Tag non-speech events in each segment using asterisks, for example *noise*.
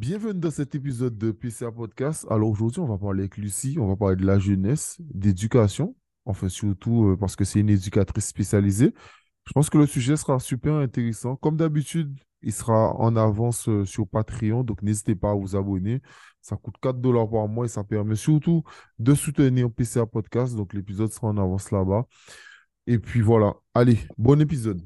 Bienvenue dans cet épisode de PCA Podcast. Alors aujourd'hui, on va parler avec Lucie, on va parler de la jeunesse, d'éducation, enfin surtout euh, parce que c'est une éducatrice spécialisée. Je pense que le sujet sera super intéressant. Comme d'habitude, il sera en avance euh, sur Patreon, donc n'hésitez pas à vous abonner. Ça coûte 4 dollars par mois et ça permet surtout de soutenir PCA Podcast. Donc l'épisode sera en avance là-bas. Et puis voilà, allez, bon épisode.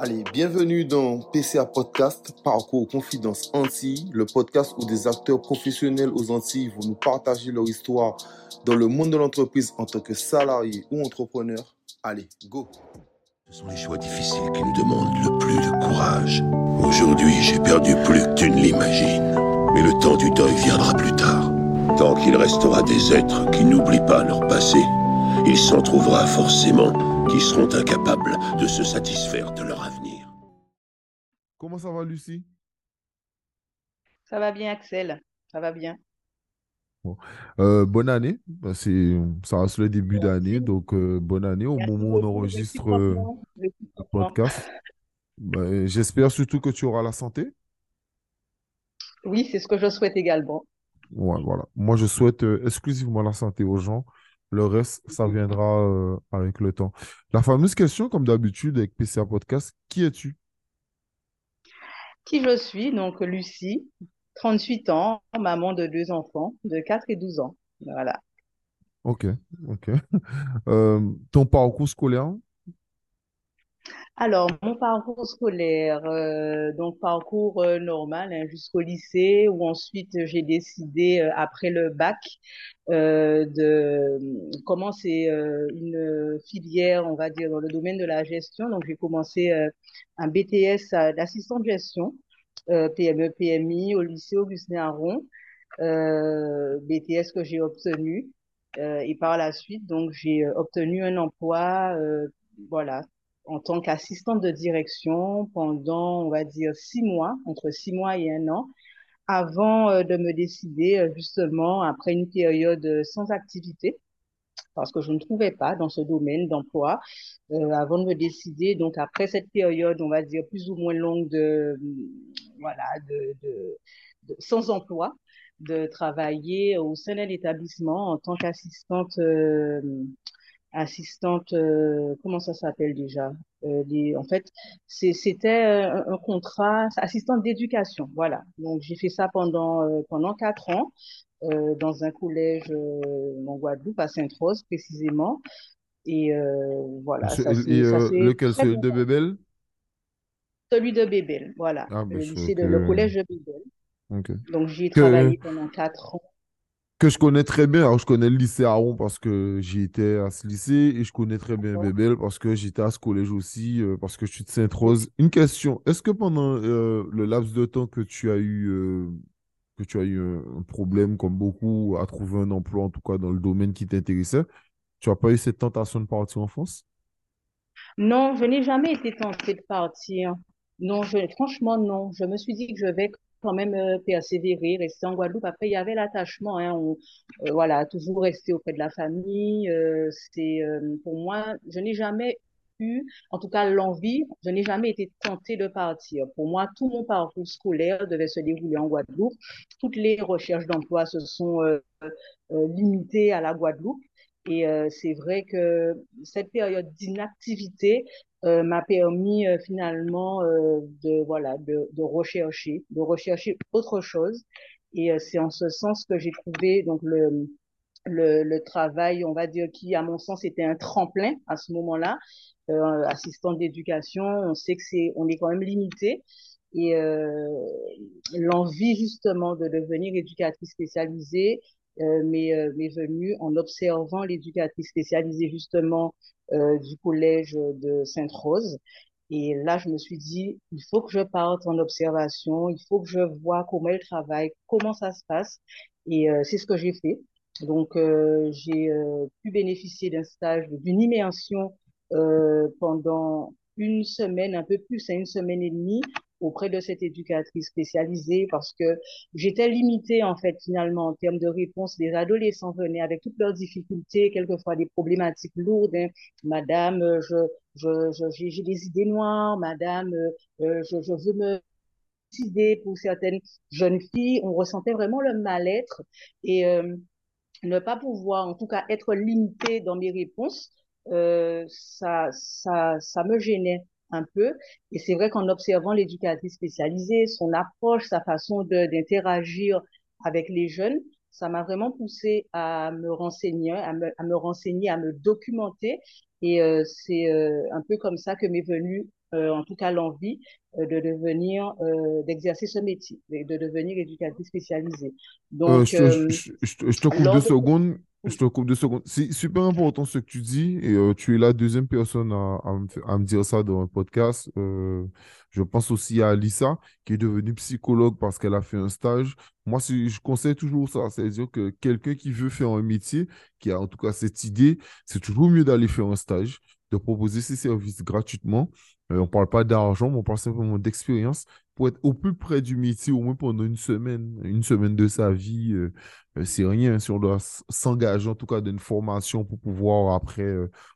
Allez, bienvenue dans PCA Podcast, Parcours Confidence Antilles, le podcast où des acteurs professionnels aux Antilles vont nous partager leur histoire dans le monde de l'entreprise en tant que salarié ou entrepreneur. Allez, go Ce sont les choix difficiles qui nous demandent le plus de courage. Aujourd'hui, j'ai perdu plus que tu ne l'imagines. Mais le temps du deuil viendra plus tard. Tant qu'il restera des êtres qui n'oublient pas leur passé, il s'en trouvera forcément qui seront incapables de se satisfaire de leur avenir. Comment ça va, Lucie? Ça va bien, Axel. Ça va bien. Euh, bonne année. Bah, C'est, ça reste le début d'année, donc euh, bonne année au Merci moment où on enregistre euh, le podcast. Bah, j'espère surtout que tu auras la santé. Oui, c'est ce que je souhaite également. Ouais, voilà. Moi, je souhaite euh, exclusivement la santé aux gens. Le reste, ça viendra euh, avec le temps. La fameuse question, comme d'habitude, avec PCA Podcast, qui es-tu? Qui je suis? Donc, Lucie, 38 ans, maman de deux enfants, de 4 et 12 ans. Voilà. Ok, ok. *laughs* Euh, ton parcours scolaire? Alors, mon parcours scolaire, euh, donc parcours euh, normal hein, jusqu'au lycée, où ensuite j'ai décidé, euh, après le bac, euh, de commencer euh, une filière, on va dire, dans le domaine de la gestion. Donc, j'ai commencé euh, un BTS d'assistant de gestion, euh, PME, PMI, au lycée Augustin Aron, euh, BTS que j'ai obtenu. Euh, et par la suite, donc, j'ai euh, obtenu un emploi, euh, voilà, en tant qu'assistante de direction pendant, on va dire, six mois, entre six mois et un an, avant euh, de me décider, euh, justement, après une période euh, sans activité, parce que je ne trouvais pas dans ce domaine d'emploi, avant de me décider, donc après cette période, on va dire, plus ou moins longue de, voilà, de, sans emploi, de travailler au sein d'un établissement en tant qu'assistante assistante, euh, comment ça s'appelle déjà? Euh, les- en fait, c'était euh, un, un contrat, assistante d'éducation, voilà. Donc, j'ai fait ça pendant, euh, pendant quatre ans dans un collège en Guadeloupe, à Sainte-Rose précisément. Et voilà, Ce- ça Et c'est ça c'est lequel, très celui de. Bébel? Celui de Bébel, voilà, Ah, le de, collège de Bébel. Donc, j'y ai Que, travaillé pendant quatre ans. Que je connais très bien. Alors, je connais le lycée Aron parce que j'y étais à ce lycée et je connais très bien? Bébel parce que j'étais à ce collège aussi, euh, parce que je suis de Sainte-Rose. Une question, est-ce que pendant euh, le laps de temps que tu as eu, euh, que tu as eu un, un problème, comme beaucoup, à trouver un emploi, en tout cas dans le domaine qui t'intéressait, tu n'as pas eu cette tentation de partir en France? Non, je n'ai jamais été tentée de partir. Non, je, franchement, non. Je me suis dit que je vais quand même euh, persévérer, rester en Guadeloupe. Après, il y avait l'attachement, hein, euh, voilà, toujours rester auprès de la famille. euh, c'est, euh, pour moi, je n'ai jamais eu, en tout cas, l'envie, je n'ai jamais été tentée de partir. Pour moi, tout mon parcours scolaire devait se dérouler en Guadeloupe. Toutes les recherches d'emploi se sont euh, euh, limitées à la Guadeloupe. Et euh, c'est vrai que cette période d'inactivité euh, m'a permis euh, finalement de voilà de, rechercher, de rechercher autre chose. Et c'est en ce sens que j'ai trouvé donc le, le travail, on va dire qui à mon sens était un tremplin à ce moment-là. Assistant d'éducation, on sait que c'est on est quand même limité. Et l'envie justement de devenir éducatrice spécialisée m'est euh, m'est venue en observant l'éducatrice spécialisée justement euh, du collège de Sainte-Rose. Et là, je me suis dit, il faut que je parte en observation, il faut que je vois comment elle travaille, comment ça se passe. Et euh, c'est ce que j'ai fait. Donc, euh, j'ai euh, pu bénéficier d'un stage, d'une immersion euh, pendant une semaine, un peu plus, hein, une semaine et demie, auprès de cette éducatrice spécialisée parce que j'étais limitée en fait finalement en termes de réponse. Les adolescents venaient avec toutes leurs difficultés, quelquefois des problématiques lourdes. hein. Madame, euh, je, je, je- j'ai des idées noires. Madame, euh, euh, je, je veux me suicider pour certaines jeunes filles. On ressentait vraiment le mal-être et ne pas pouvoir, en tout cas, être limité dans mes réponses, ça, ça, ça me gênait un peu. Et c'est vrai qu'en observant l'éducatrice spécialisée, son approche, sa façon d'interagir avec les jeunes, ça m'a vraiment poussé à me renseigner, à me, à me renseigner, à me documenter. Et euh, c'est euh, un peu comme ça que m'est venue, euh, en tout cas, l'envie euh, de devenir, euh, d'exercer ce métier, de devenir éducatrice spécialisée. Donc, je, je, je, je, te coupe deux secondes. Je te coupe deux secondes. C'est super important ce que tu dis et euh, tu es la deuxième personne à, me, dire ça dans un podcast. Euh, je pense aussi à Lisa qui est devenue psychologue parce qu'elle a fait un stage. Moi, je conseille toujours ça. C'est-à-dire que quelqu'un qui veut faire un métier, qui a en tout cas cette idée, c'est toujours mieux d'aller faire un stage, de proposer ses services gratuitement. Euh, on ne parle pas d'argent, mais on parle simplement d'expérience pour être au plus près du métier, au moins pendant une semaine, une semaine de sa vie. Euh, euh, c'est rien si on doit s'engager en tout cas d'une formation pour pouvoir après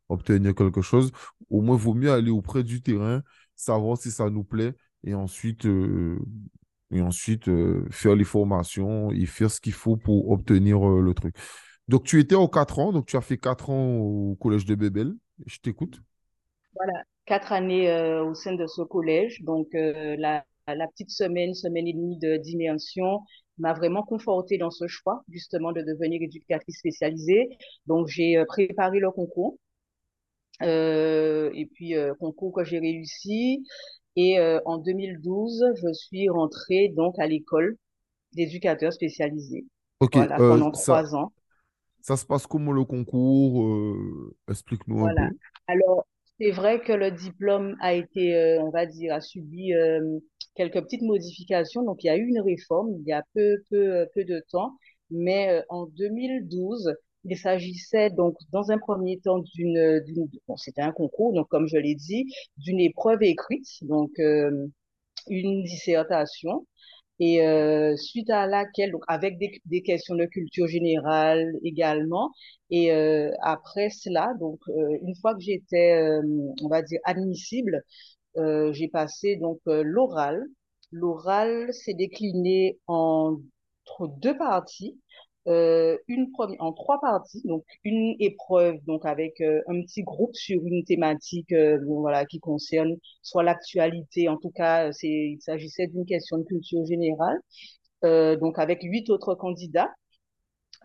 obtenir quelque chose. Au moins, il vaut mieux aller auprès du terrain, savoir si ça nous plaît et ensuite, et ensuite faire les formations et faire ce qu'il faut pour obtenir le truc. Donc, tu étais aux 4 ans, donc tu as fait 4 ans au collège de Bébel. Je t'écoute. Voilà, quatre années au sein de ce collège. Donc, la, la petite semaine, semaine et demie d'immersion m'a vraiment confortée dans ce choix, justement, de devenir éducatrice spécialisée. Donc, j'ai euh, préparé le concours. Euh, et puis, euh, concours que j'ai réussi. Et euh, en 2012, je suis rentrée donc à l'école d'éducateurs spécialisés. Ok, voilà, euh, pendant ça, trois ans. ça se passe comment le concours? euh, explique-nous un Voilà. peu. Alors, c'est vrai que le diplôme a été, euh, on va dire, a subi euh, quelques petites modifications. Donc, il y a eu une réforme il y a peu, peu, euh, peu de temps. Mais en 2012, il s'agissait donc, dans un premier temps, d'une, c'était un concours, donc comme je l'ai dit, d'une épreuve écrite, donc une dissertation et euh, suite à laquelle, donc avec des, des questions de culture générale également, et euh, après cela, donc euh, une fois que j'étais, euh, on va dire, admissible, euh, j'ai passé donc l'oral. L'oral s'est décliné en tr- deux parties. Euh, une première, en trois parties, donc une épreuve donc avec euh, un petit groupe sur une thématique euh, voilà qui concerne soit l'actualité, en tout cas c'est il s'agissait d'une question de culture générale, euh, donc avec huit autres candidats.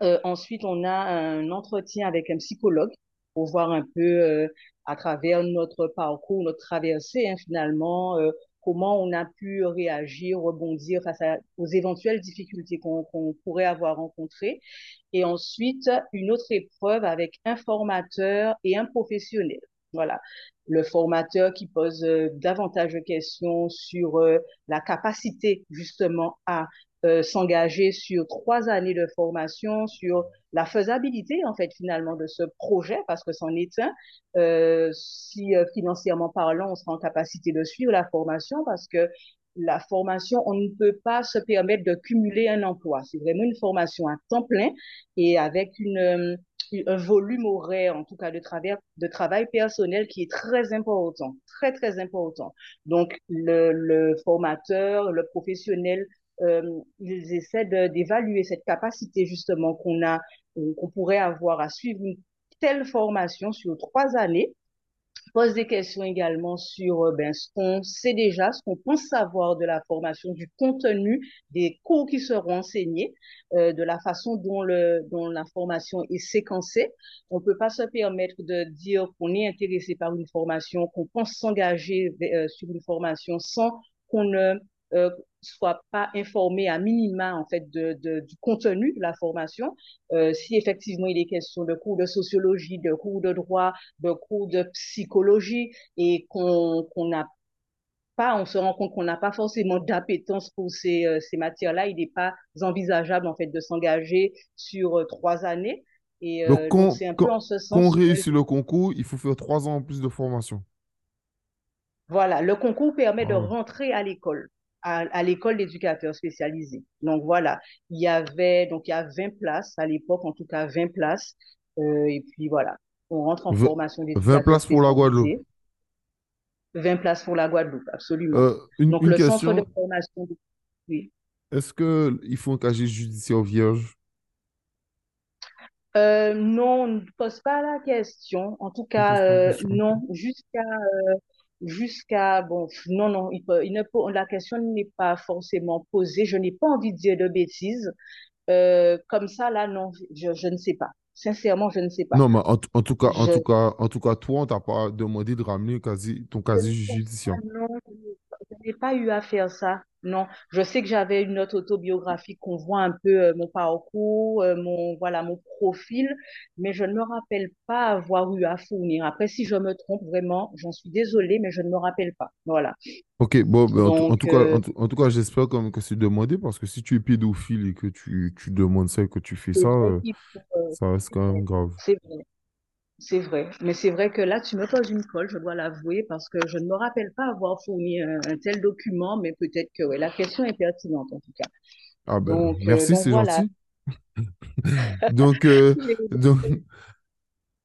Euh, ensuite, on a un entretien avec un psychologue pour voir un peu euh, à travers notre parcours, notre traversée, hein, finalement, euh, comment on a pu réagir, rebondir face aux éventuelles difficultés qu'on qu'on pourrait avoir rencontrées. Et ensuite, une autre épreuve avec un formateur et un professionnel. Voilà. Le formateur qui pose euh, davantage de questions sur euh, la capacité justement à euh, s'engager sur trois années de formation, sur la faisabilité en fait finalement de ce projet, parce que c'en est un. Euh, si euh, financièrement parlant, on sera en capacité de suivre la formation, parce que la formation, on ne peut pas se permettre de cumuler un emploi. C'est vraiment une formation à temps plein et avec une, euh, un volume horaire, en tout cas de, de travail personnel qui est très important, très, très important. Donc, le, le formateur, le professionnel ils essaient d'évaluer cette capacité justement qu'on a, qu'on pourrait avoir à suivre une telle formation sur trois années. Pose des questions également sur euh, ben, ce qu'on sait déjà, ce qu'on pense savoir de la formation, du contenu des cours qui seront enseignés, euh, de la façon dont, le, dont la formation est séquencée. On ne peut pas se permettre de dire qu'on est intéressé par une formation, qu'on pense s'engager euh, sur une formation sans qu'on ne euh, soit pas informé à minima en fait de, de, du contenu de la formation. Euh, si effectivement il est question de cours de sociologie, de cours de droit, de cours de psychologie et qu'on qu'on n'a pas, on se rend compte qu'on n'a pas forcément d'appétence pour ces, euh, ces matières-là, il n'est pas envisageable en fait de s'engager sur euh, trois années. Et Donc, euh, quand, un peu en ce quand on sens que réussit le concours, il faut faire trois ans en plus de formation. Voilà, le concours permet de Ah rentrer à l'école, à, à l'école d'éducateurs spécialisés. Donc voilà, il y avait donc il y a 20 places à l'époque, en tout cas 20 places. Euh, et puis voilà, on rentre en formation 20 d'éducateurs places pour la Guadeloupe. spécialisés. 20 places pour la Guadeloupe, absolument. Euh, une, Donc, une le centre de question, formation, oui. est-ce que il faut un casier judiciaire vierge? Euh, non, ne pose pas la question. En tout On cas, euh, question. non, jusqu'à, euh, jusqu'à, bon, non, non, il peut- il ne peut- la question n'est pas forcément posée. Je n'ai pas envie de dire de bêtises. Euh, comme ça, là, non, je, je ne sais pas. Sincèrement, je ne sais pas. Non, mais en, tout cas, en Je, tout cas, en tout cas, toi, on t'a pas demandé de ramener casier- ton casier pas, judiciaire. non, je n'ai pas eu à faire ça. Non, je sais que j'avais une note autobiographique qu'on voit un peu euh, mon parcours, euh, mon voilà mon profil, mais je ne me rappelle pas avoir eu à fournir. Après, si je me trompe vraiment, j'en suis désolée, mais je ne me rappelle pas. Voilà. Ok, bon, en tout cas, euh, en, tout en tout cas, j'espère quand même que c'est demandé parce que si tu es pédophile et que tu, tu demandes ça et que tu fais ça, ça reste quand même grave. c'est vrai. C'est vrai, mais c'est vrai que là, tu me poses une colle, je dois l'avouer, parce que je ne me rappelle pas avoir fourni un, un tel document, mais peut-être que ouais, la question est pertinente en tout cas. Ah ben, Donc, euh, merci, c'est voilà. gentil. *laughs* Donc, euh, J'ai donc,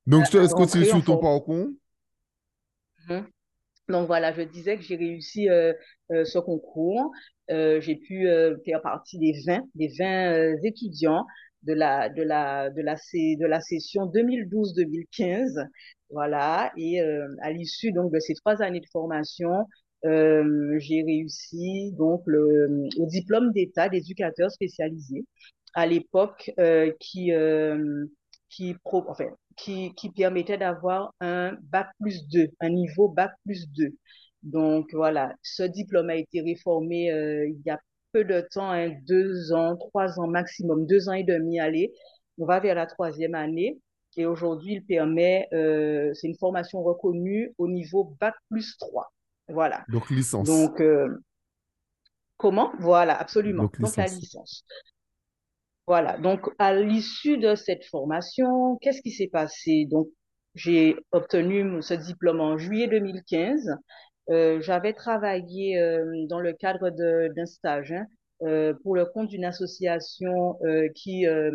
donc, je te laisse continuer sur ton parcours? Mhm. Donc voilà, je disais que j'ai réussi euh, euh, ce concours. Euh, j'ai pu euh, faire partie des 20, des 20 euh, étudiants de la, de la, de la, de la session 2012-2015. Voilà, et euh, à l'issue donc de ces trois années de formation, euh, j'ai réussi donc le, diplôme d'État d'éducateur spécialisé à l'époque euh, qui, qui, pro, enfin, qui, qui permettait d'avoir un bac plus 2, un niveau bac plus 2. Donc voilà, ce diplôme a été réformé il y a peu de temps, hein, deux ans, trois ans maximum, deux ans et demi, allez, on va vers la troisième année. Et aujourd'hui, il permet, euh, c'est une formation reconnue au niveau bac plus 3. Voilà. Donc, licence. Donc, euh, comment? Voilà, absolument. Donc, Donc, la licence. Voilà. Donc, à l'issue de cette formation, qu'est-ce qui s'est passé? Donc, j'ai obtenu ce diplôme en juillet 2015. Euh, j'avais travaillé euh, dans le cadre d'un stage hein, euh, pour le compte d'une association euh, qui, euh,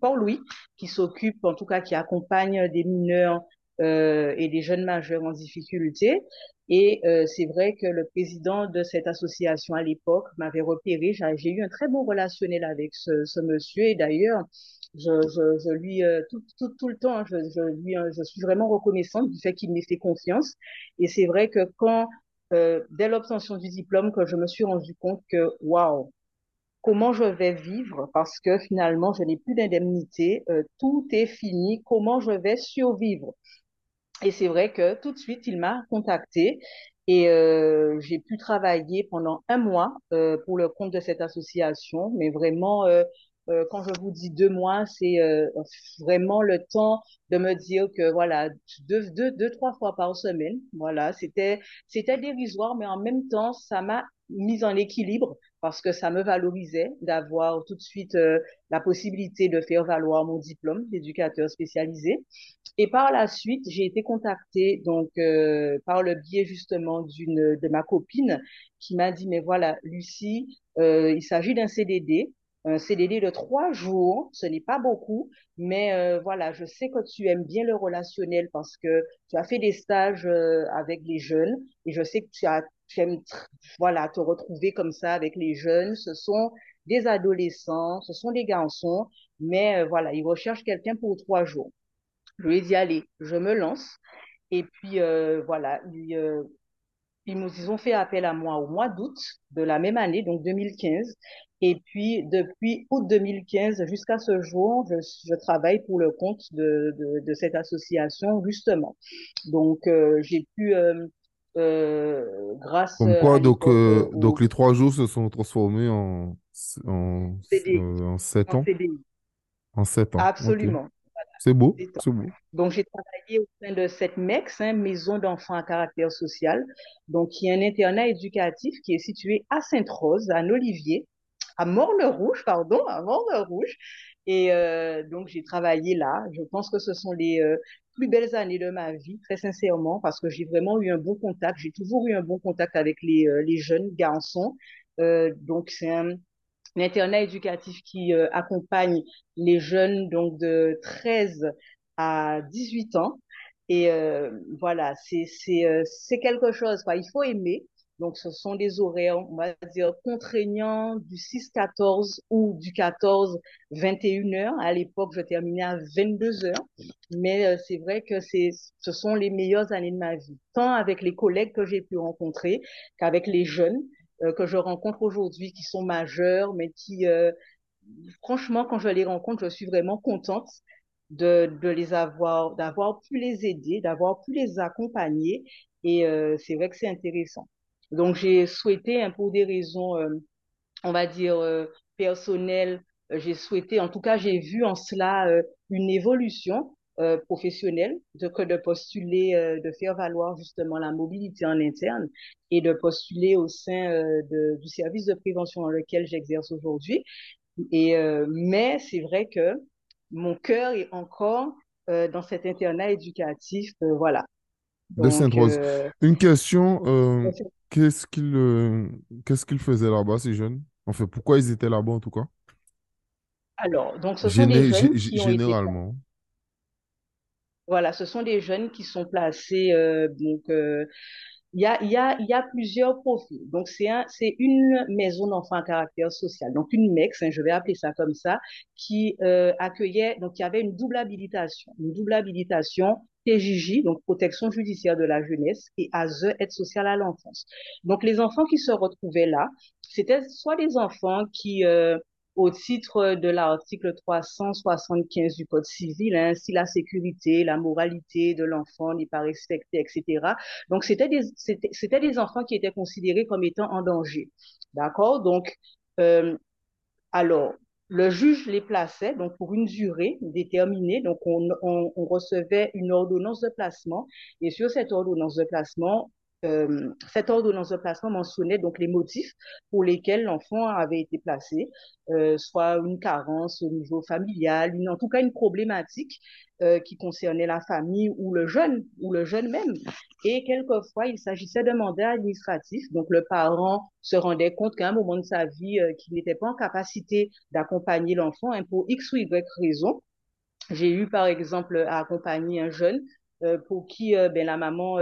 Port-Louis, qui s'occupe, en tout cas, qui accompagne des mineurs et des jeunes majeurs en difficulté. Et c'est vrai que le président de cette association à l'époque m'avait repéré. J'ai j'ai eu un très bon relationnel avec ce, ce monsieur. Et d'ailleurs, je, je, lui, euh, tout, tout, tout le temps, hein, je, je, lui, euh, je suis vraiment reconnaissante du fait qu'il m'ait fait confiance. Et c'est vrai que quand, euh, dès l'obtention du diplôme, que je me suis rendu compte que, waouh, comment je vais vivre parce que finalement, je n'ai plus d'indemnité, euh, tout est fini, comment je vais survivre? Et c'est vrai que tout de suite, il m'a contacté et j'ai pu travailler pendant un mois pour le compte de cette association. Mais vraiment, euh, quand je vous dis deux mois, c'est euh, vraiment le temps de me dire que voilà, deux, deux, deux, trois fois par semaine, voilà, c'était, c'était dérisoire, mais en même temps, ça m'a mise en équilibre parce que ça me valorisait d'avoir tout de suite euh, la possibilité de faire valoir mon diplôme d'éducateur spécialisé. Et par la suite, j'ai été contactée donc par le biais justement d'une de ma copine qui m'a dit mais voilà Lucie, il s'agit d'un CDD, un CDD de trois jours, ce n'est pas beaucoup, mais euh, voilà, je sais que tu aimes bien le relationnel parce que tu as fait des stages euh, avec les jeunes et je sais que tu as aimes voilà te retrouver comme ça avec les jeunes. Ce sont des adolescents, ce sont des garçons, mais euh, voilà, ils recherchent quelqu'un pour trois jours. Je lui ai dit, allez, je me lance. Et puis, euh, voilà, ils, euh, ils nous ils ont fait appel à moi au mois d'août de la même année, donc 2015. Et puis, depuis août 2015 jusqu'à ce jour, je, je travaille pour le compte de, de, de cette association, justement. Donc, euh, j'ai pu, euh, euh, grâce Comme à quoi, donc, euh, euh, donc les trois jours se sont transformés en, en, euh, en sept en ans. CDI. En sept ans. Absolument. C'est beau, c'est beau. Donc, j'ai travaillé au sein de cette MEX, hein, Maison d'enfants à caractère social, donc qui est un internat éducatif qui est situé à Sainte-Rose, à Olivier, à Morne-Rouge, pardon, à Morne-Rouge. Et euh, donc, j'ai travaillé là. Je pense que ce sont les euh, plus belles années de ma vie, très sincèrement, parce que j'ai vraiment eu un bon contact. J'ai toujours eu un bon contact avec les, euh, jeunes garçons. Donc, c'est un, internat éducatif qui accompagne les jeunes donc de 13 à 18 ans. Et voilà, c'est quelque chose, quoi. Il faut aimer. Donc, ce sont des horaires, on va dire, contraignants du 6-14 ou du 14-21 heures. À l'époque, je terminais à 22 heures. Mais euh, c'est vrai que c'est, ce sont les meilleures années de ma vie, tant avec les collègues que j'ai pu rencontrer qu'avec les jeunes euh, que je rencontre aujourd'hui qui sont majeurs, mais qui, euh, franchement, quand je les rencontre, je suis vraiment contente de, les avoir, d'avoir pu les aider, d'avoir pu les accompagner. Et c'est vrai que c'est intéressant. Donc, j'ai souhaité, hein, pour des raisons, euh, on va dire, euh, personnelles, euh, j'ai souhaité, en tout cas, j'ai vu en cela une évolution euh, professionnelle de, de postuler, euh, de faire valoir justement la mobilité en interne et de postuler au sein euh, de, du service de prévention dans lequel j'exerce aujourd'hui. Et, mais c'est vrai que mon cœur est encore dans cet internat éducatif, voilà. De Donc, Sainte-Rose. Une question, qu'est-ce qu'ils euh, qu'est-ce qu'ils faisaient là-bas, ces jeunes? Enfin, pourquoi ils étaient là-bas en tout cas? alors, donc ce sont des Géné- jeunes gé- qui ont été généralement. Voilà, ce sont des jeunes qui sont placés. euh, donc, euh, il y a, y a, y a plusieurs profils. Donc, c'est un, c'est une maison d'enfants à caractère social. Donc, une MEX, hein, je vais appeler ça comme ça, qui euh, accueillait. Donc, il y avait une double habilitation, une double habilitation PJJ, donc protection judiciaire de la jeunesse, et ASE, aide sociale à l'enfance. Donc, les enfants qui se retrouvaient là, c'était soit des enfants qui euh, au titre de l'article 375 du Code civil, hein, si la sécurité, la moralité de l'enfant n'est pas respectée, etc. Donc, c'était des, c'était, des enfants qui étaient considérés comme étant en danger. D'accord? Donc, euh, alors, le juge les plaçait donc pour une durée déterminée. Donc, on, on, on recevait une ordonnance de placement. Et sur cette ordonnance de placement, euh, cette ordonnance de placement mentionnait donc les motifs pour lesquels l'enfant avait été placé, euh, soit une carence au niveau familial, une, en tout cas une problématique euh, qui concernait la famille ou le jeune, ou le jeune même. Et quelquefois, il s'agissait d'un mandat administratif. Donc, le parent se rendait compte qu'à un moment de sa vie, euh, qu'il n'était pas en capacité d'accompagner l'enfant hein, pour X ou Y raison. J'ai eu, par exemple, à accompagner un jeune euh, pour qui euh, ben, la maman,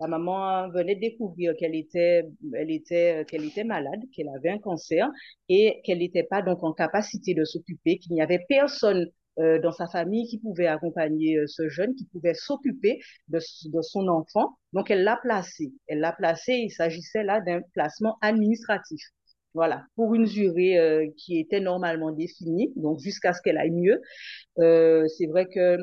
la maman venait découvrir qu'elle était, elle était, qu'elle était malade, qu'elle avait un cancer et qu'elle n'était pas donc en capacité de s'occuper, qu'il n'y avait personne euh, dans sa famille qui pouvait accompagner euh, ce jeune, qui pouvait s'occuper de, de son enfant. Donc, elle l'a placé. Elle l'a placé. Il s'agissait là d'un placement administratif. Voilà, pour une durée euh, qui était normalement définie, donc jusqu'à ce qu'elle aille mieux. Euh, c'est vrai que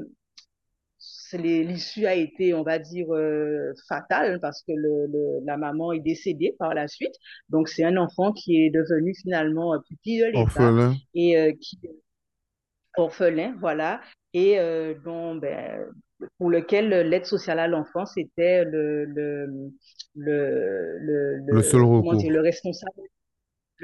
l'issue a été, on va dire, euh, fatale parce que le, le, la maman est décédée par la suite. Donc, c'est un enfant qui est devenu finalement pupille de l'État Orphelin. et euh, qui orphelin, voilà, et euh, dont, ben, pour lequel l'aide sociale à l'enfance était le, le, le, le, Le seul dire, le responsable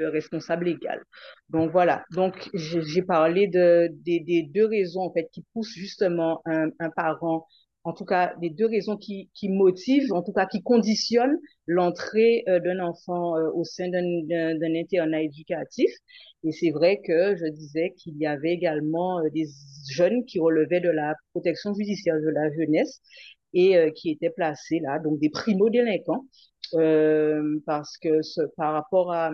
le responsable légal. Donc voilà, donc j'ai parlé de, des, deux raisons en fait qui poussent justement un, parent, en tout cas les deux raisons qui, motivent, en tout cas qui conditionnent l'entrée euh, d'un enfant euh, au sein d'un internat éducatif. Et c'est vrai que je disais qu'il y avait également euh, des jeunes qui relevaient de la protection judiciaire de la jeunesse et qui étaient placés là, donc des primo-délinquants, parce que par rapport à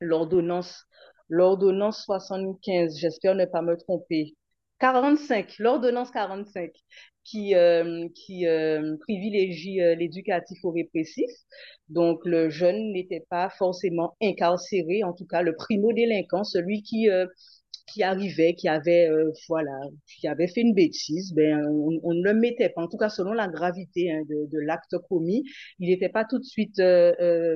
l'ordonnance, l'ordonnance 75, j'espère ne pas me tromper, 45, l'ordonnance 45, qui, euh, qui euh, privilégie euh, l'éducatif au répressif. Donc, le jeune n'était pas forcément incarcéré, en tout cas le primo-délinquant, celui qui, qui arrivait, qui avait, voilà, qui avait fait une bêtise, ben, on, ne le mettait pas, en tout cas selon la gravité hein, de, de l'acte commis, il n'était pas tout de suite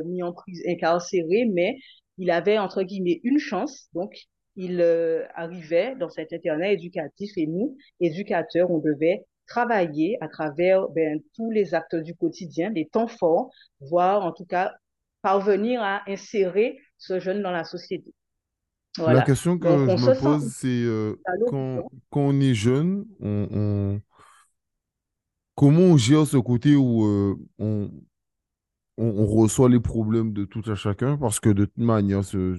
mis en prise, incarcéré, mais il avait, entre guillemets, une chance. Donc, il euh, arrivait dans cet internat éducatif et nous, éducateurs, on devait travailler à travers ben, tous les actes du quotidien, les temps forts, voire en tout cas parvenir à insérer ce jeune dans la société. La question Donc, que je me se pose, c'est euh, quand, on est jeune, on, on- comment on gère ce côté où euh, on, on, on reçoit les problèmes de tout à chacun? Parce que de toute manière, ce-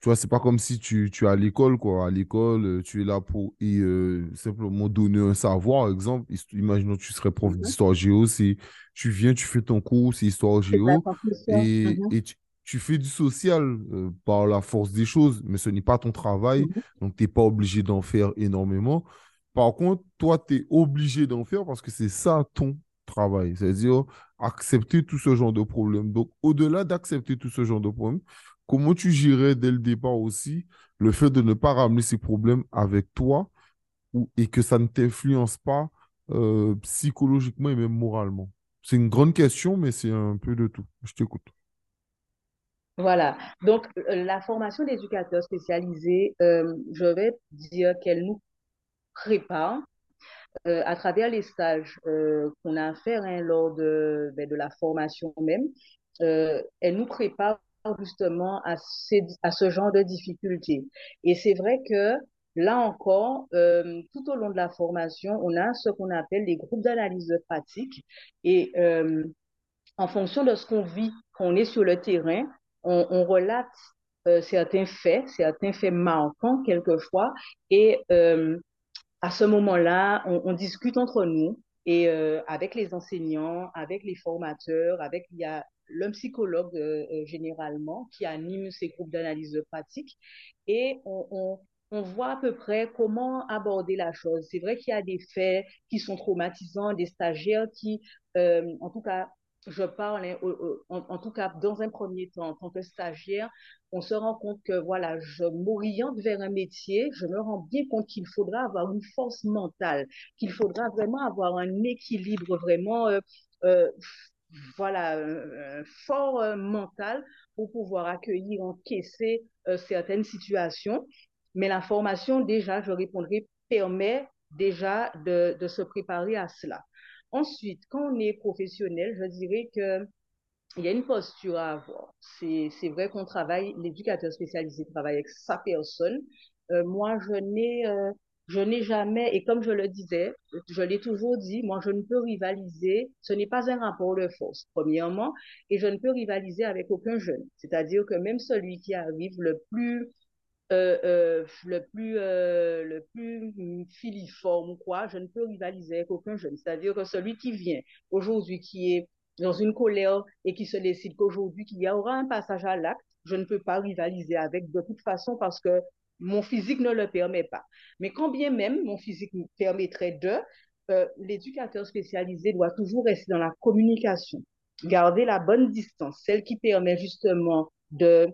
Tu vois, c'est pas comme si tu, tu es à l'école, quoi. À l'école, euh, tu es là pour et, euh, simplement donner un savoir. Exemple, imaginons que tu serais prof Mhm. d'histoire géo, c'est tu viens, tu fais ton cours, c'est histoire géo, et, Mhm. et tu, tu fais du social euh, par la force des choses, mais ce n'est pas ton travail, Mhm. donc tu n'es pas obligé d'en faire énormément. Par contre, toi, tu es obligé d'en faire parce que c'est ça ton travail, c'est-à-dire accepter tout ce genre de problème. Donc, au-delà d'accepter tout ce genre de problème, comment tu gérais dès le départ aussi le fait de ne pas ramener ces problèmes avec toi et que ça ne t'influence pas euh, psychologiquement et même moralement? C'est une grande question, mais c'est un peu de tout. Je t'écoute. Voilà. Donc, euh, la formation d'éducateur spécialisé, euh, je vais dire qu'elle nous prépare euh, à travers les stages euh, qu'on a à faire hein, lors de, ben, de la formation même. Euh, elle nous prépare justement à, ces- à ce genre de difficultés. Et c'est vrai que là encore, tout au long de la formation, on a ce qu'on appelle les groupes d'analyse de pratique. Et en fonction de ce qu'on vit, qu'on est sur le terrain, on, relate certains faits, certains faits marquants quelquefois, et à ce moment-là, on, discute entre nous et euh, avec les enseignants, avec les formateurs, avec il y a le psychologue euh, euh, généralement qui anime ces groupes d'analyse de pratique et on, voit à peu près comment aborder la chose. C'est vrai qu'il y a des faits qui sont traumatisants, des stagiaires qui, en tout cas, je parle, hein, en, tout cas, dans un premier temps, en tant que stagiaire, on se rend compte que, voilà, je m'oriente vers un métier, je me rends bien compte qu'il faudra avoir une force mentale, qu'il faudra vraiment avoir un équilibre vraiment, euh, euh, voilà, euh, fort mental pour pouvoir accueillir, encaisser certaines situations. Mais la formation, déjà, je répondrai, permet déjà de se préparer à cela. Ensuite, quand on est professionnel, je dirais que il y a une posture à avoir. C'est, vrai qu'on travaille, l'éducateur spécialisé travaille avec sa personne. Euh, moi, je n'ai, euh, je n'ai jamais, et comme je le disais, je l'ai toujours dit, moi, je ne peux rivaliser, ce n'est pas un rapport de force, premièrement, et je ne peux rivaliser avec aucun jeune. C'est-à-dire que même celui qui arrive le plus le plus euh, le plus filiforme quoi, je ne peux rivaliser avec aucun jeune. C'est-à-dire que celui qui vient aujourd'hui, qui est dans une colère et qui se décide qu'aujourd'hui qu'il y aura un passage à l'acte, je ne peux pas rivaliser avec de toute façon parce que mon physique ne le permet pas. Mais quand bien même mon physique me permettrait de, euh, l'éducateur spécialisé doit toujours rester dans la communication, garder la bonne distance, celle qui permet justement de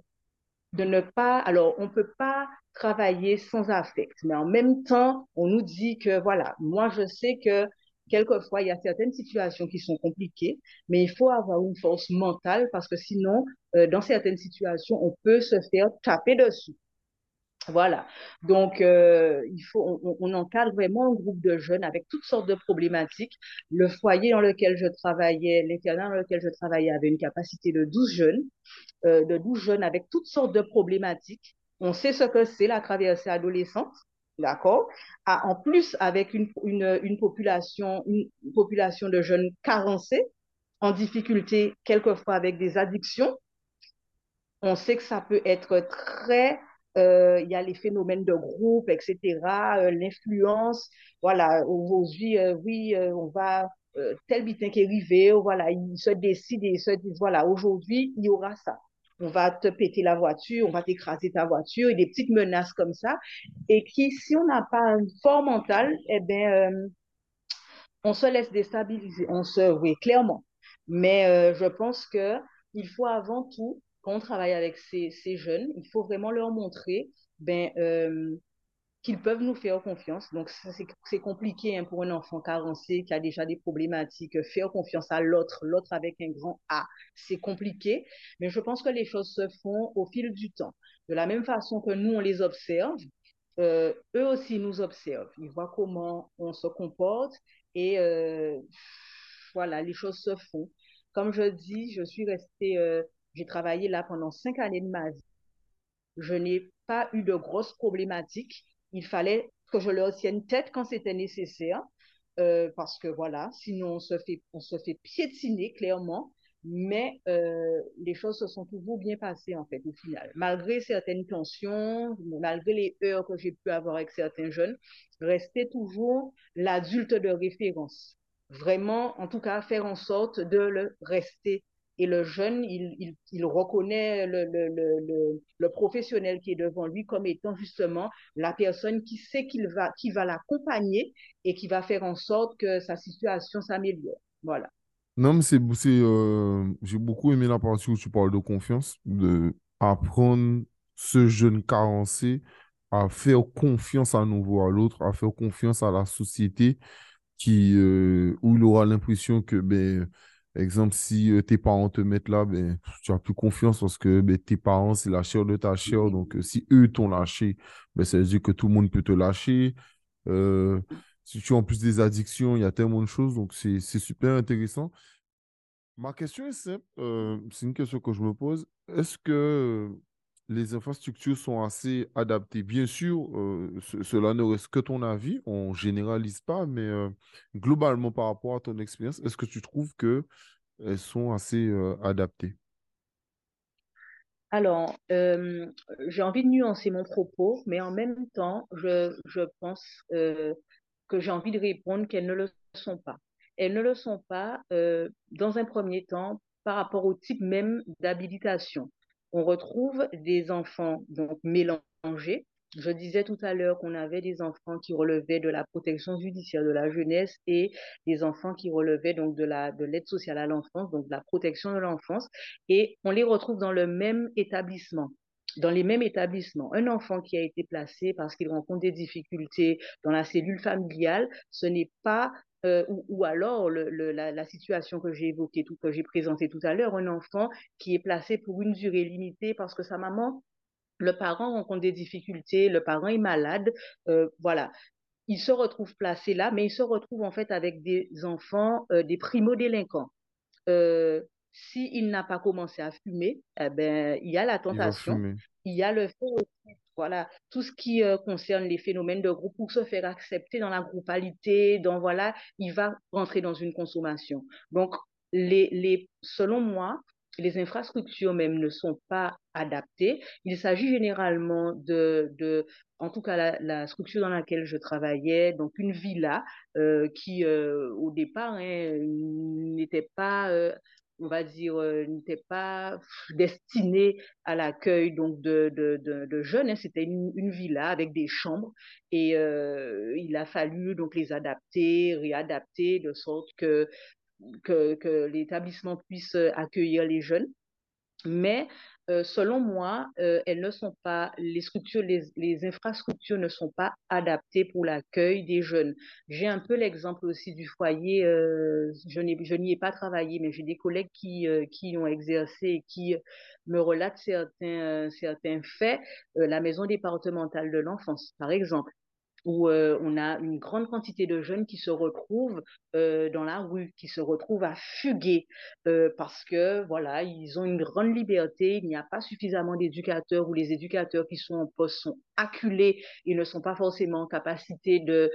de ne pas, alors on ne peut pas travailler sans affect, mais en même temps, on nous dit que voilà, moi je sais que quelquefois il y a certaines situations qui sont compliquées, mais il faut avoir une force mentale parce que sinon, euh, dans certaines situations, on peut se faire taper dessus. Voilà. Donc, euh, il faut, on, encadre vraiment un groupe de jeunes avec toutes sortes de problématiques. Le foyer dans lequel je travaillais, l'internat dans lequel je travaillais avait une capacité de 12 jeunes, euh, de 12 jeunes avec toutes sortes de problématiques. On sait ce que c'est la traversée adolescente, d'accord? En plus, avec une, une, une, population, une population de jeunes carencés, en difficulté, quelquefois avec des addictions. On sait que ça peut être très euh, il y a les phénomènes de groupe, etc., euh, l'influence. Voilà, aujourd'hui, euh, oui, on va, tel bitin qui est arrivé, voilà, ils se décident et se disent, voilà, aujourd'hui, il y aura ça. On va te péter la voiture, on va t'écraser ta voiture, et des petites menaces comme ça. Et qui, si on n'a pas un fort mental, eh bien, on se laisse déstabiliser, on se, oui, clairement. Mais je pense que il faut avant tout quand on travaille avec ces, jeunes, il faut vraiment leur montrer ben, euh, qu'ils peuvent nous faire confiance. Donc, c'est compliqué hein, pour un enfant carencé qui a déjà des problématiques. Faire confiance à l'autre, l'autre avec un grand A, c'est compliqué. Mais je pense que les choses se font au fil du temps. De la même façon que nous, on les observe, euh, eux aussi nous observent. Ils voient comment on se comporte et euh, voilà, les choses se font. Comme je dis, je suis restée... Euh, j'ai travaillé là pendant cinq années de ma vie. Je n'ai pas eu de grosses problématiques. Il fallait que je leur tienne tête quand c'était nécessaire, euh, parce que voilà, sinon on se fait, on se fait piétiner clairement. mais euh, les choses se sont toujours bien passées en fait au final. Malgré certaines tensions, malgré les heures que j'ai pu avoir avec certains jeunes, restait toujours l'adulte de référence. Vraiment, en tout cas, faire en sorte de le rester. Et le jeune, il, il, reconnaît le, le, le, le, professionnel qui est devant lui comme étant justement la personne qui sait qu'il va, qui va l'accompagner et qui va faire en sorte que sa situation s'améliore. Voilà. Non, mais c'est, euh, j'ai beaucoup aimé la partie où tu parles de confiance, de ce jeune carencé à faire confiance à nouveau à l'autre, à faire confiance à la société, qui, euh, où il aura l'impression que, ben, exemple, si euh, tes parents te mettent là, ben, tu as plus confiance parce que ben, tes parents, c'est la chair de ta chair. Donc, si eux t'ont lâché, ben, ça veut dire que tout le monde peut te lâcher. Si tu as en plus des addictions, il y a tellement de choses, donc c'est super intéressant. Ma question est simple, euh, c'est une question que je me pose. Est-ce que les infrastructures sont assez adaptées? Bien sûr, euh, cela ne reste que ton avis, on ne généralise pas, mais euh, globalement par rapport à ton expérience, est-ce que tu trouves qu'elles sont assez adaptées? Alors, j'ai envie de nuancer mon propos, mais en même temps, je, je pense que j'ai envie de répondre qu'elles ne le sont pas. Elles ne le sont pas, euh, dans un premier temps, par rapport au type même d'habilitation. On retrouve des enfants donc mélangés. Je disais tout à l'heure qu'on avait des enfants qui relevaient de la protection judiciaire de la jeunesse et des enfants qui relevaient donc de la de l'aide sociale à l'enfance, donc de la protection de l'enfance, et on les retrouve dans le même établissement dans les mêmes établissements. Un enfant qui a été placé parce qu'il rencontre des difficultés dans la cellule familiale, ce n'est pas euh, ou, ou, alors le, le, la, la, situation que j'ai évoquée, tout, que j'ai présentée tout à l'heure, un enfant qui est placé pour une durée limitée parce que sa maman, le parent rencontre des difficultés, le parent est malade, euh, voilà. Il se retrouve placé là, mais il se retrouve en fait avec des enfants, euh, des primo-délinquants. S'il n'a pas commencé à fumer, eh ben, il y a la tentation, il, il y a le fait aussi, voilà, tout ce qui euh, concerne les phénomènes de groupe pour se faire accepter dans la groupalité, donc voilà, il va rentrer dans une consommation. Donc, les, les, selon moi, les infrastructures même ne sont pas adaptées. Il s'agit généralement de, de, en tout cas la, structure dans laquelle je travaillais, donc une villa euh, qui euh, au départ hein, n'était pas on va dire, euh, n'était pas destiné à l'accueil donc de, de, de, de jeunes. Hein. C'était une, une, villa avec des chambres et euh, il a fallu donc les adapter, réadapter de sorte que, que, que l'établissement puisse accueillir les jeunes. Mais euh, selon moi, euh, elles ne sont pas, les structures, les, les infrastructures ne sont pas adaptées pour l'accueil des jeunes. J'ai un peu l'exemple aussi du foyer, euh, je n'y ai pas travaillé, mais j'ai des collègues qui, ont exercé et qui me relatent certains, faits. La maison départementale de l'enfance, par exemple où euh, on a une grande quantité de jeunes qui se retrouvent euh, dans la rue, qui se retrouvent à fuguer euh, parce que voilà, ils ont une grande liberté, il n'y a pas suffisamment d'éducateurs ou les éducateurs qui sont en poste sont acculés, ils ne sont pas forcément en capacité de,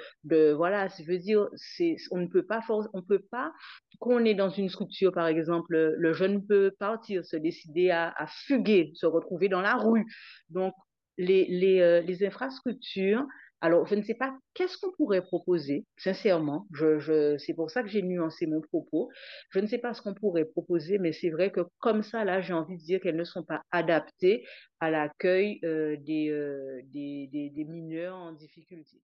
voilà, je veux dire, c'est, on ne peut pas, peut pas, quand on est dans une structure, par exemple, le jeune peut partir, se décider à, fuguer, se retrouver dans la rue. Donc, les, les infrastructures alors, je ne sais pas qu'est-ce qu'on pourrait proposer, sincèrement. C'est pour ça que j'ai nuancé mon propos. Je ne sais pas ce qu'on pourrait proposer, mais c'est vrai que comme ça, là, j'ai envie de dire qu'elles ne sont pas adaptées à l'accueil euh, des, euh, des, des, mineurs en difficulté.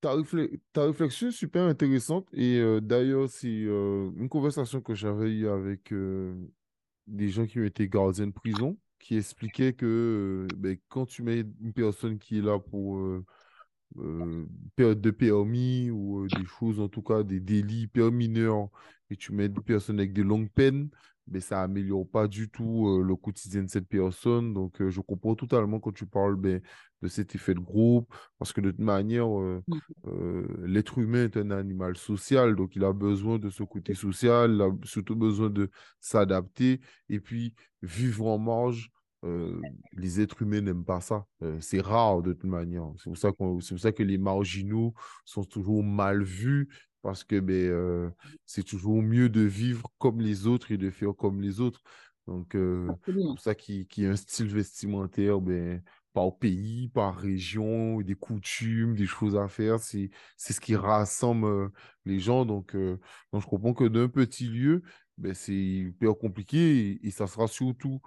Ta, réfl ta réflexion est super intéressante et euh, d'ailleurs, c'est une conversation que j'avais eue avec des gens qui ont été gardiens de prison qui expliquait que ben, quand tu mets une personne qui est là pour euh, euh, période de permis ou euh, des choses, en tout cas des délits hyper et tu mets une personne avec des longues peines, mais ça améliore pas du tout euh, le quotidien de cette personne. Donc, euh, je comprends totalement quand tu parles ben, de cet effet de groupe, parce que de toute manière, mmh. l'être humain est un animal social, donc il a besoin de ce côté social, il a surtout besoin de s'adapter, et puis vivre en marge les êtres humains n'aiment pas ça. C'est rare de toute manière. C'est pour, ça c'est pour ça que les marginaux sont toujours mal vus parce que ben, euh, c'est toujours mieux de vivre comme les autres et de faire comme les autres. Donc, euh, c'est pour ça qu'il y a un style vestimentaire ben, par pays, par région, des coutumes, des choses à faire. C'est ce qui rassemble euh, les gens. Donc, donc, je comprends que d'un petit lieu, ben, c'est hyper compliqué et, ça sera surtout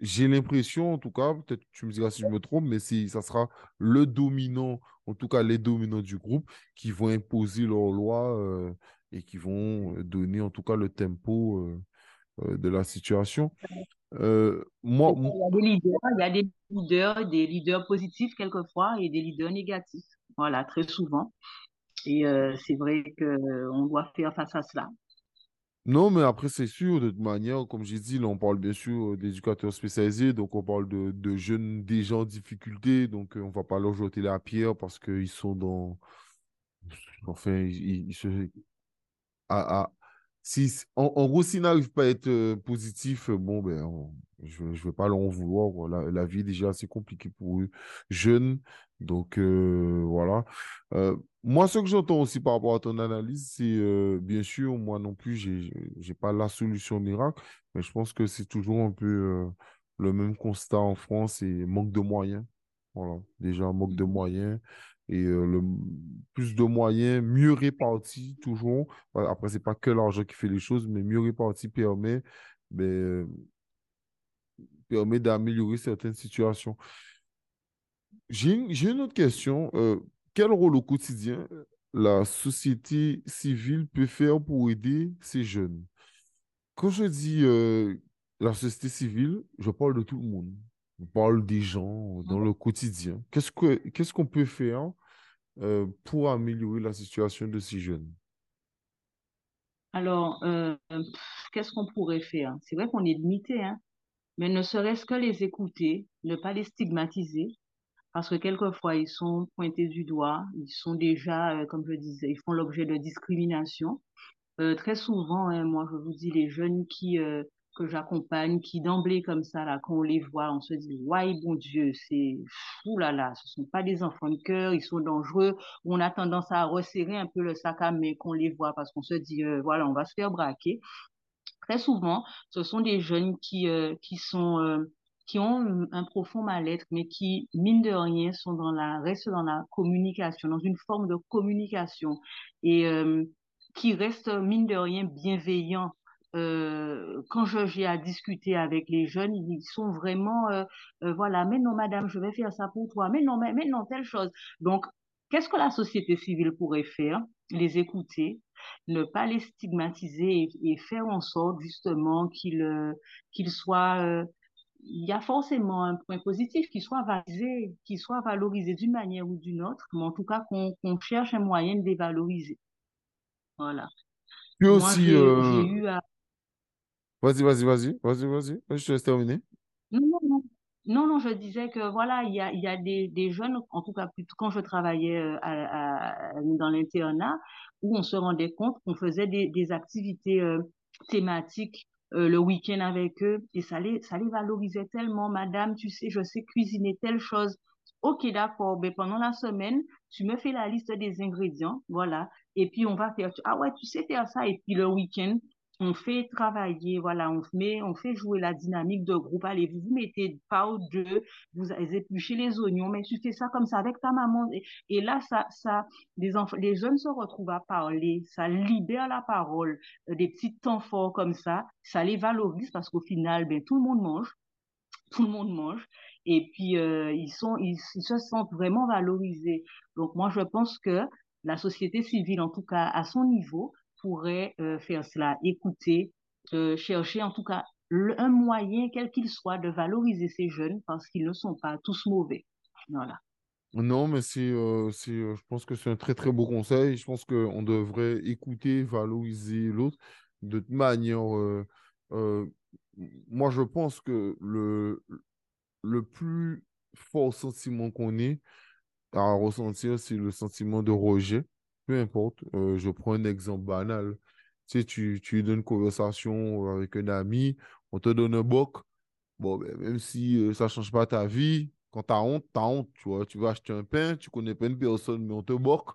j'ai l'impression, en tout cas, peut-être tu me diras si je me trompe, mais ça sera le dominant, en tout cas les dominants du groupe, qui vont imposer leurs lois euh, et qui vont donner, en tout cas, le tempo euh, euh, de la situation. moi, il, y a des leaders, il y a des leaders, des leaders positifs quelquefois et des leaders négatifs. Voilà, très souvent. Et c'est vrai qu'on doit faire face à cela. Non, mais après, c'est sûr, de toute manière, comme j'ai dit, là, on parle bien sûr d'éducateurs spécialisés, donc on parle de, jeunes déjà en difficulté, donc on ne va pas leur jeter la pierre parce qu'ils sont dans... Enfin, ils, se... si, en, gros, s'ils n'arrivent pas à être euh, positifs, euh, bon, ben, je ne vais pas leur en vouloir. La, la, vie est déjà assez compliquée pour eux, jeunes. Donc, euh, voilà. Moi, ce que j'entends aussi par rapport à ton analyse, c'est bien sûr, moi non plus, je n'ai pas la solution miracle, mais je pense que c'est toujours un peu le même constat en France et manque de moyens. Voilà, déjà, manque de moyens et euh, le plus de moyens, mieux répartis toujours. Après, c'est pas que l'argent qui fait les choses, mais mieux réparti permet, ben, euh, permet d'améliorer certaines situations. J'ai une autre question. Euh, quel rôle au quotidien la société civile peut faire pour aider ces jeunes? Quand je dis la société civile, je parle de tout le monde. On parle des gens dans le quotidien. Qu'est-ce que qu'est-ce qu'on peut faire euh, pour améliorer la situation de ces jeunes? Alors, euh, qu'est-ce qu'on pourrait faire? C'est vrai qu'on est limité, hein, mais ne serait-ce que les écouter, ne pas les stigmatiser, parce que quelquefois ils sont pointés du doigt, ils sont déjà, euh, comme je disais, ils font l'objet de discrimination. très souvent, hein, moi je vous dis, les jeunes qui que j'accompagne, qui d'emblée comme ça, là, quand on les voit, on se dit, ouais, bon Dieu, c'est fou là là, ce sont pas des enfants de cœur, ils sont dangereux. On a tendance à resserrer un peu le sac à main qu'on les voit parce qu'on se dit, euh, voilà, on va se faire braquer. Très souvent, ce sont des jeunes qui, euh, qui sont, euh, qui ont un profond mal-être, mais qui, mine de rien, sont dans la, restent dans la communication, dans une forme de communication et qui restent, mine de rien, bienveillants euh, quand j'ai à discuter avec les jeunes, ils sont vraiment, euh, euh, voilà, mais non, madame, je vais faire ça pour toi, mais non, mais, mais non, telle chose. Donc, qu'est-ce que la société civile pourrait faire? Les écouter, ne pas les stigmatiser et, faire en sorte justement qu'ils soient il y a forcément un point positif qui soit valorisé, qui soit valorisé d'une manière ou d'une autre, mais en tout cas qu'on cherche un moyen de les valoriser. Voilà. Puis aussi, j'ai eu à Vas-y, vas-y, vas-y, vas-y, vas-y, je te laisse terminer. Non, non, non. Non, non, je disais que voilà, il y a, il y a des, des jeunes, en tout cas quand je travaillais euh, à, dans l'internat, où on se rendait compte qu'on faisait des, des activités euh, thématiques euh, le week-end avec eux, et ça les, ça les valorisait tellement. Madame, tu sais, je sais cuisiner telle chose. Ok, d'accord, mais pendant la semaine, tu me fais la liste des ingrédients, voilà, et puis on va faire, ah ouais, tu sais faire ça, et puis le week-end, on fait travailler, voilà, on met, on fait jouer la dynamique de groupe. Allez, vous vous mettez pas ou deux, vous épluchez les oignons, mais tu fais ça comme ça avec ta maman. Et, là, ça, ça, les enfants, les jeunes se retrouvent à parler, ça libère la parole, euh, des petits temps forts comme ça, ça les valorise parce qu'au final, ben, tout le monde mange, tout le monde mange. Et puis, euh, ils sont, ils se sentent vraiment valorisés. Donc, moi, je pense que la société civile, en tout cas, à son niveau, pourrait euh, faire cela, écouter, euh, chercher en tout cas un moyen, quel qu'il soit, de valoriser ces jeunes parce qu'ils ne sont pas tous mauvais. Voilà. Non, mais c'est, euh, c'est, je pense que c'est un très très beau conseil. Je pense qu'on devrait écouter, valoriser l'autre. De toute manière, moi je pense que le, le plus fort sentiment qu'on ait à ressentir, c'est le sentiment de rejet peu importe. Euh, je prends un exemple banal. Tu sais, tu, tu donnes une conversation avec un ami, on te donne un boc. Bon, ben, même si euh, ça ne change pas ta vie, quand tu as honte, tu as honte. Tu vois, tu vas acheter un pain, tu connais pas une personne, mais on te boque.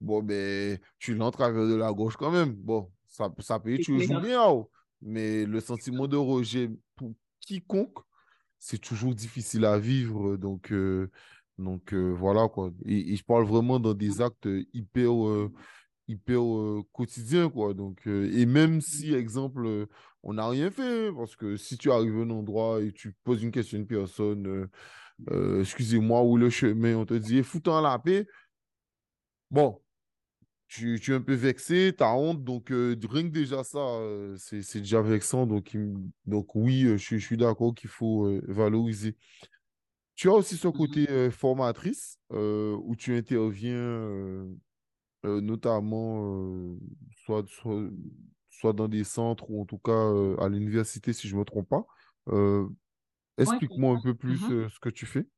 bon, ben, tu l'as en travers de la gauche quand même. Bon, ça, ça peut être, C'est tu joues bien, oh. mais le sentiment de rejet pour quiconque, c'est toujours difficile à vivre. Donc, euh, donc euh, voilà, quoi. Et, je parle vraiment dans des actes hyper, euh, hyper euh, quotidiens, quoi. Donc, euh, et même si, exemple, on n'a rien fait, parce que si tu arrives à un endroit et tu poses une question à une personne, excusez-moi, où le chemin, on te dit, fous-toi la paix. Bon, tu, es un peu vexé, tu as honte, donc rien que déjà ça, c'est, déjà vexant. Donc, donc oui, je, suis- d'accord qu'il faut valoriser. Tu as aussi ce Mhm. côté euh, formatrice, euh, où tu interviens euh, notamment soit, soit, soit dans des centres ou en tout cas à l'université, si je ne me trompe pas. Explique-moi un peu plus Mhm. ce que tu fais.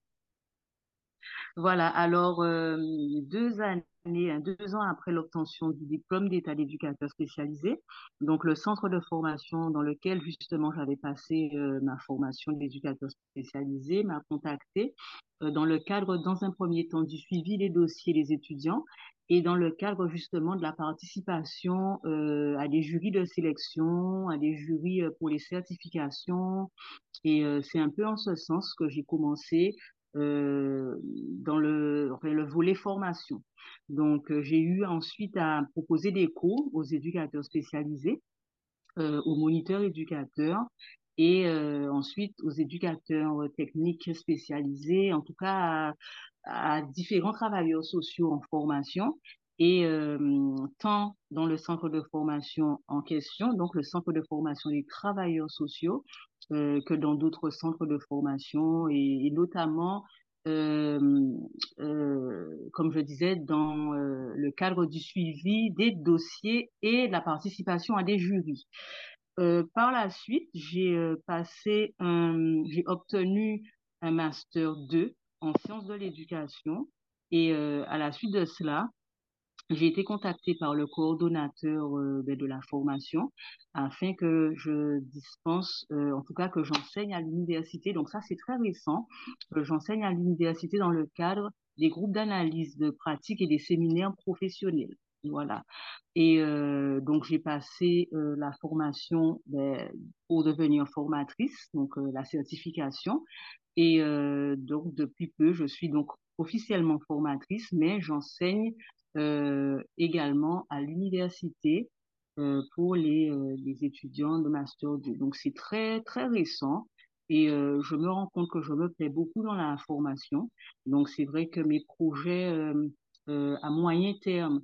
Voilà, alors euh, deux années, hein, deux ans après l'obtention du diplôme d'état d'éducateur spécialisé, donc le centre de formation dans lequel justement j'avais passé euh, ma formation d'éducateur spécialisé m'a contacté euh, dans le cadre, dans un premier temps, du suivi des dossiers des étudiants et dans le cadre justement de la participation à des jurys de sélection, à des jurys pour les certifications. Et c'est un peu en ce sens que j'ai commencé euh, dans le, volet formation. Donc, euh, j'ai eu ensuite à proposer des cours aux éducateurs spécialisés, euh, aux moniteurs éducateurs et ensuite aux éducateurs techniques spécialisés, en tout cas à, différents travailleurs sociaux en formation. Et tant dans le centre de formation en question, donc le centre de formation des travailleurs sociaux, euh, que dans d'autres centres de formation et, notamment euh, euh, comme je disais, dans le cadre du suivi des dossiers et la participation à des jurys. Par la suite, j'ai passé j'ai obtenu un master 2 en sciences de l'éducation et à la suite de cela, j'ai été contactée par le coordonnateur euh, ben, de la formation afin que je dispense, euh, en tout cas que j'enseigne à l'université. Donc ça, c'est très récent. J'enseigne à l'université dans le cadre des groupes d'analyse de pratique et des séminaires professionnels. Voilà. Et euh, donc j'ai passé la formation ben, pour devenir formatrice, donc la certification. Et donc, depuis peu, je suis donc officiellement formatrice, mais j'enseigne euh, également à l'université euh, pour les, euh, les étudiants de Master 2. Donc, c'est très, très récent. Et je me rends compte que je me plais beaucoup dans la formation. Donc, c'est vrai que mes projets à moyen terme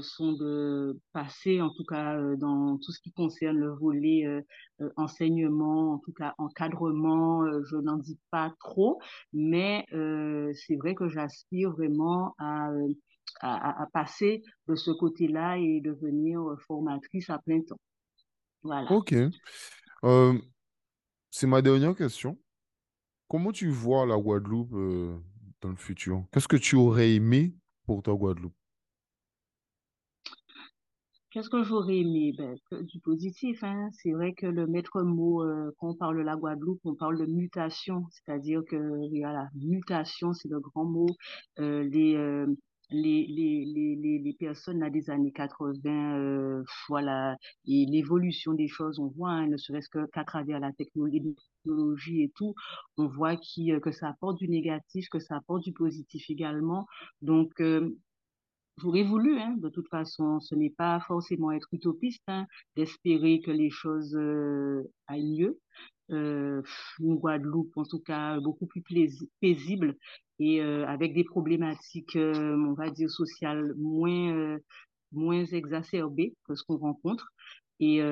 sont de passer, en tout cas, dans tout ce qui concerne le volet enseignement, en tout cas encadrement, je n'en dis pas trop, mais c'est vrai que j'aspire vraiment à, à, à passer de ce côté-là et devenir formatrice à plein temps. Voilà. Ok. Euh, c'est ma dernière question. Comment tu vois la Guadeloupe euh, dans le futur? Qu'est-ce que tu aurais aimé pour ta Guadeloupe? Qu'est-ce que j'aurais aimé? Ben, du positif, hein. C'est vrai que le maître mot, euh, quand on parle de la Guadeloupe, on parle de mutation, c'est-à-dire que voilà, mutation, c'est le grand mot. Euh, les, euh, les, les, les, les, personnes là, des années 80, euh, voilà, et l'évolution des choses, on voit, hein, ne serait-ce qu'à travers la technologie, et tout, on voit qui, euh, que ça apporte du négatif, que ça apporte du positif également. Donc, euh, J'aurais voulu, hein, de toute façon, ce n'est pas forcément être utopiste, hein, d'espérer que les choses euh, aillent mieux. Euh, une Guadeloupe, en tout cas, beaucoup plus paisible et euh, avec des problématiques, euh, on va dire, sociales moins, euh, moins exacerbées que ce qu'on rencontre. Et,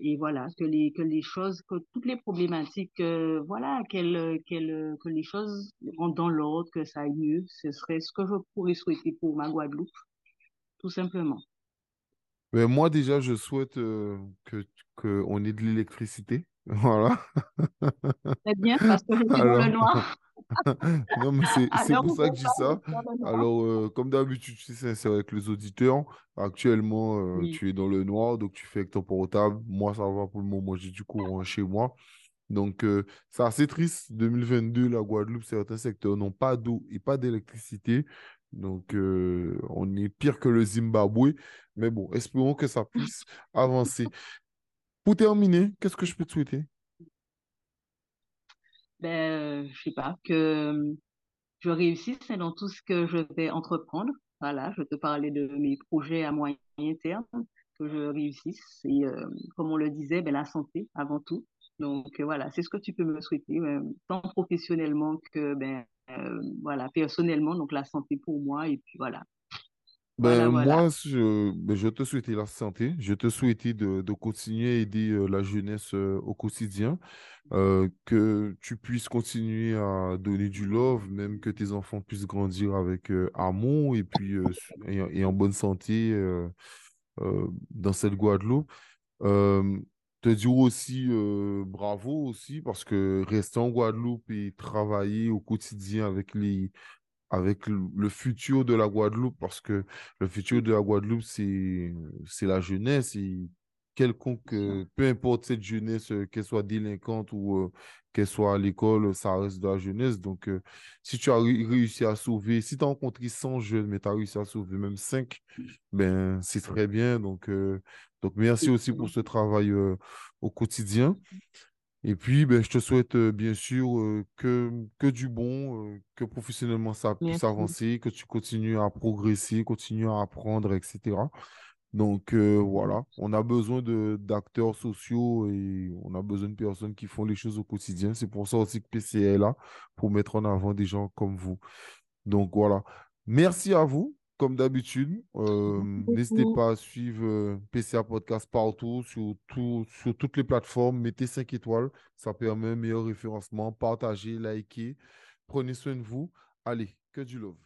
et voilà, que les, que les choses, que toutes les problématiques, voilà, qu'elles, qu'elles, que les choses rentrent dans l'ordre, que ça aille mieux. Ce serait ce que je pourrais souhaiter pour ma Guadeloupe, tout simplement. Ben, moi, déjà, je souhaite euh, que, que on ait de l'électricité. *laughs* Voilà. Très bien, parce que je suis dans le Alors, noir. *laughs* non, mais c'est, l'heure pour ça que je dis ça. Alors, euh, comme d'habitude, tu sais, c'est avec les auditeurs. Actuellement, euh, Oui. tu es dans le noir, donc tu fais avec ton portable. Moi, ça va pour le moment, j'ai du courant chez moi. Donc, euh, c'est assez triste. 2022, la Guadeloupe, certains secteurs n'ont pas d'eau et pas d'électricité. Donc, on est pire que le Zimbabwe. Mais bon, espérons que ça puisse avancer. Pour terminer, qu'est-ce que je peux te souhaiter? Ben, je sais pas, que je réussisse dans tout ce que je vais entreprendre. Voilà, je te parlais de mes projets à moyen terme, que je réussisse. Et euh, comme on le disait, ben, la santé avant tout. Donc euh, voilà, c'est ce que tu peux me souhaiter, euh, tant professionnellement que ben, voilà, personnellement. Donc la santé pour moi. Et puis voilà. Ben, Voilà, voilà. moi, je, ben, je te souhaitais la santé. Je te souhaitais de, de continuer à aider euh, la jeunesse euh, au quotidien, euh, que tu puisses continuer à donner du love, même que tes enfants puissent grandir avec amour et puis et, en et en bonne santé dans cette Guadeloupe. Te dire aussi bravo aussi parce que rester en Guadeloupe et travailler au quotidien avec les avec le futur de la Guadeloupe, parce que le futur de la Guadeloupe, c'est, la jeunesse. Et quelconque, euh, peu importe cette jeunesse, euh, qu'elle soit délinquante ou euh, qu'elle soit à l'école, ça reste de la jeunesse. Donc, euh, si tu as ré- réussi à sauver, si tu as rencontré 100 jeunes, mais tu as réussi à sauver même 5, ben, c'est très bien. Donc, euh, donc merci aussi pour ce travail au quotidien. Et puis, ben, je te souhaite euh, bien sûr euh, que, que du bon, euh, que professionnellement ça puisse Merci. avancer, que tu continues à progresser, continues à apprendre, etc. Donc voilà, on a besoin de d'acteurs sociaux et on a besoin de personnes qui font les choses au quotidien. C'est pour ça aussi que PCA est là, pour mettre en avant des gens comme vous. Donc voilà. Merci à vous, comme d'habitude. Euh, n'hésitez pas à suivre euh, PCA Podcast partout, sur, tout- sur toutes les plateformes. Mettez 5 étoiles, ça permet un meilleur référencement. Partagez, likez. Prenez soin de vous. Allez, que du love.